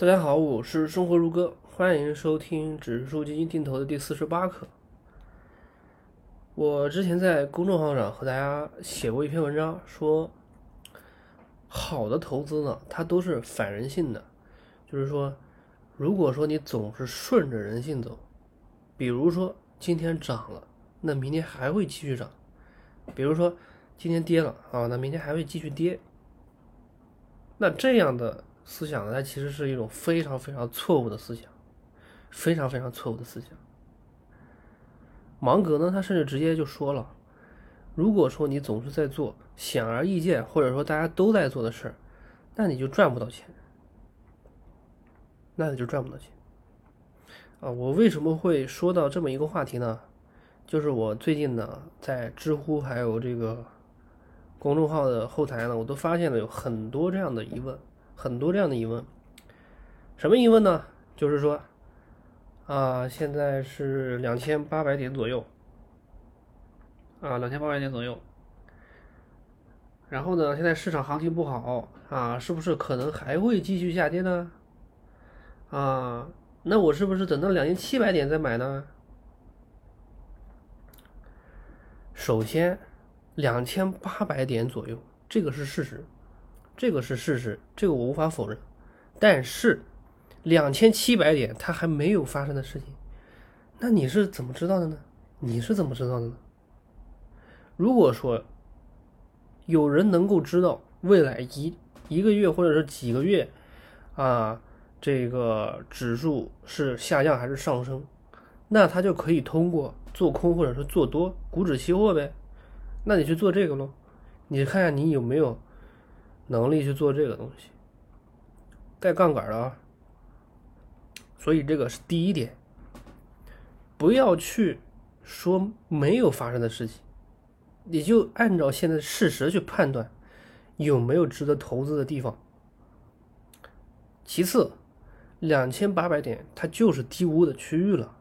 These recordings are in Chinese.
大家好，我是生活如歌，欢迎收听指数基金定投的第四十八课。我之前在公众号上和大家写过一篇文章，说好的投资呢，它都是反人性的，就是说，如果说你总是顺着人性走，比如说今天涨了，那明天还会继续涨；比如说今天跌了啊，那明天还会继续跌。那这样的。思想呢，它其实是一种非常非常错误的思想，非常非常错误的思想。芒格呢，他甚至直接就说了：如果说你总是在做显而易见或者说大家都在做的事儿，那你就赚不到钱，那你就赚不到钱。啊，我为什么会说到这么一个话题呢？就是我最近呢，在知乎还有这个公众号的后台呢，我都发现了有很多这样的疑问。很多这样的疑问，什么疑问呢？就是说，啊，现在是两千八百点左右，啊，两千八百点左右。然后呢，现在市场行情不好啊，是不是可能还会继续下跌呢？啊，那我是不是等到两千七百点再买呢？首先，两千八百点左右，这个是事实。这个是事实，这个我无法否认。但是，两千七百点它还没有发生的事情，那你是怎么知道的呢？你是怎么知道的呢？如果说有人能够知道未来一一个月或者是几个月啊，这个指数是下降还是上升，那他就可以通过做空或者是做多股指期货呗。那你去做这个喽，你看看你有没有。能力去做这个东西，带杠杆的啊，所以这个是第一点，不要去说没有发生的事情，你就按照现在事实去判断有没有值得投资的地方。其次，两千八百点它就是低估的区域了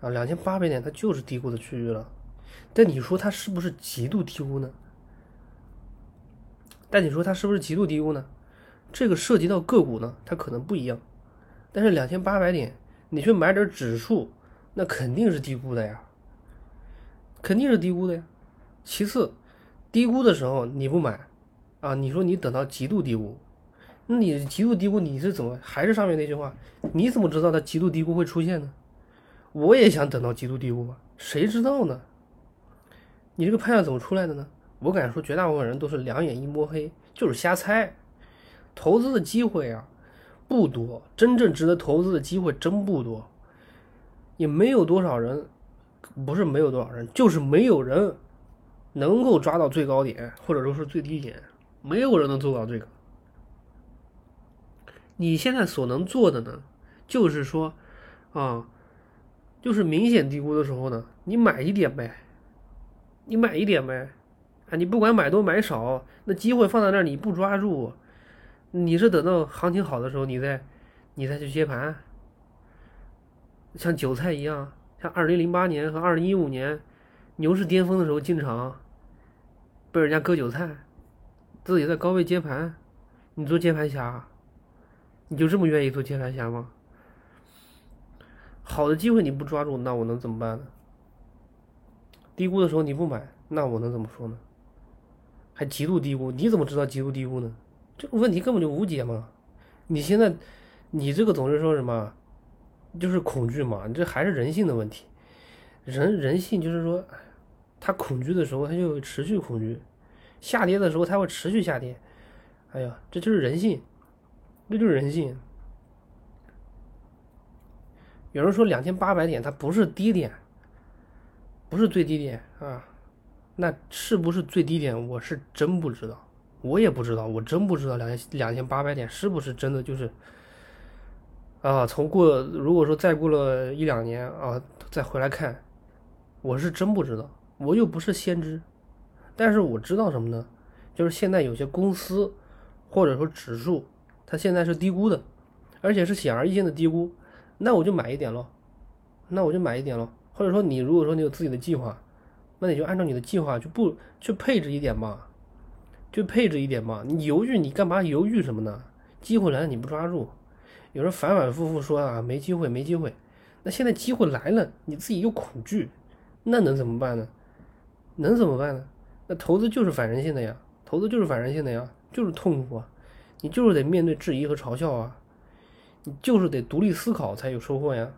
啊，两千八百点它就是低估的区域了，但你说它是不是极度低估呢？但你说它是不是极度低估呢？这个涉及到个股呢，它可能不一样。但是两千八百点，你去买点指数，那肯定是低估的呀，肯定是低估的呀。其次，低估的时候你不买啊？你说你等到极度低估，那你极度低估你是怎么？还是上面那句话，你怎么知道它极度低估会出现呢？我也想等到极度低估啊，谁知道呢？你这个判断怎么出来的呢？我敢说，绝大部分人都是两眼一摸黑，就是瞎猜。投资的机会啊，不多，真正值得投资的机会真不多，也没有多少人，不是没有多少人，就是没有人能够抓到最高点，或者说是最低点，没有人能做到这个。你现在所能做的呢，就是说，啊，就是明显低估的时候呢，你买一点呗，你买一点呗。啊，你不管买多买少，那机会放在那儿，你不抓住，你是等到行情好的时候，你再，你再去接盘，像韭菜一样，像二零零八年和二零一五年牛市巅峰的时候进场，被人家割韭菜，自己在高位接盘，你做接盘侠，你就这么愿意做接盘侠吗？好的机会你不抓住，那我能怎么办呢？低估的时候你不买，那我能怎么说呢？还极度低估？你怎么知道极度低估呢？这个问题根本就无解嘛！你现在，你这个总是说什么，就是恐惧嘛？你这还是人性的问题。人人性就是说，他恐惧的时候，他就持续恐惧；下跌的时候，他会持续下跌。哎呀，这就是人性，这就是人性。有人说两千八百点它不是低点，不是最低点啊。那是不是最低点？我是真不知道，我也不知道，我真不知道两千两千八百点是不是真的就是啊？从过如果说再过了一两年啊，再回来看，我是真不知道，我又不是先知，但是我知道什么呢？就是现在有些公司或者说指数，它现在是低估的，而且是显而易见的低估，那我就买一点喽，那我就买一点喽，或者说你如果说你有自己的计划。那你就按照你的计划去不去配置一点嘛，就配置一点嘛。你犹豫，你干嘛犹豫什么呢？机会来了你不抓住，有人反反复复说啊没机会没机会，那现在机会来了，你自己又恐惧，那能怎么办呢？能怎么办呢？那投资就是反人性的呀，投资就是反人性的呀，就是痛苦啊，你就是得面对质疑和嘲笑啊，你就是得独立思考才有收获呀。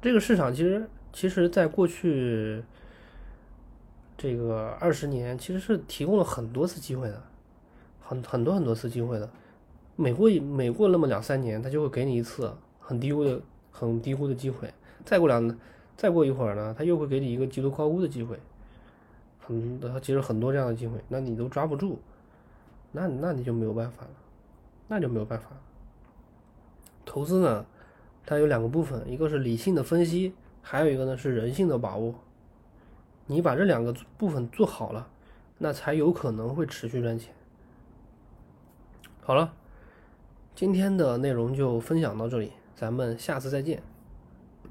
这个市场其实其实在过去这个二十年，其实是提供了很多次机会的，很很多很多次机会的。每过每过那么两三年，他就会给你一次很低估的很低估的机会，再过两再过一会儿呢，他又会给你一个极度高估的机会，很其实很多这样的机会，那你都抓不住，那那你就没有办法了，那就没有办法。投资呢，它有两个部分，一个是理性的分析，还有一个呢是人性的把握。你把这两个部分做好了，那才有可能会持续赚钱。好了。今天的内容就分享到这里，咱们下次再见。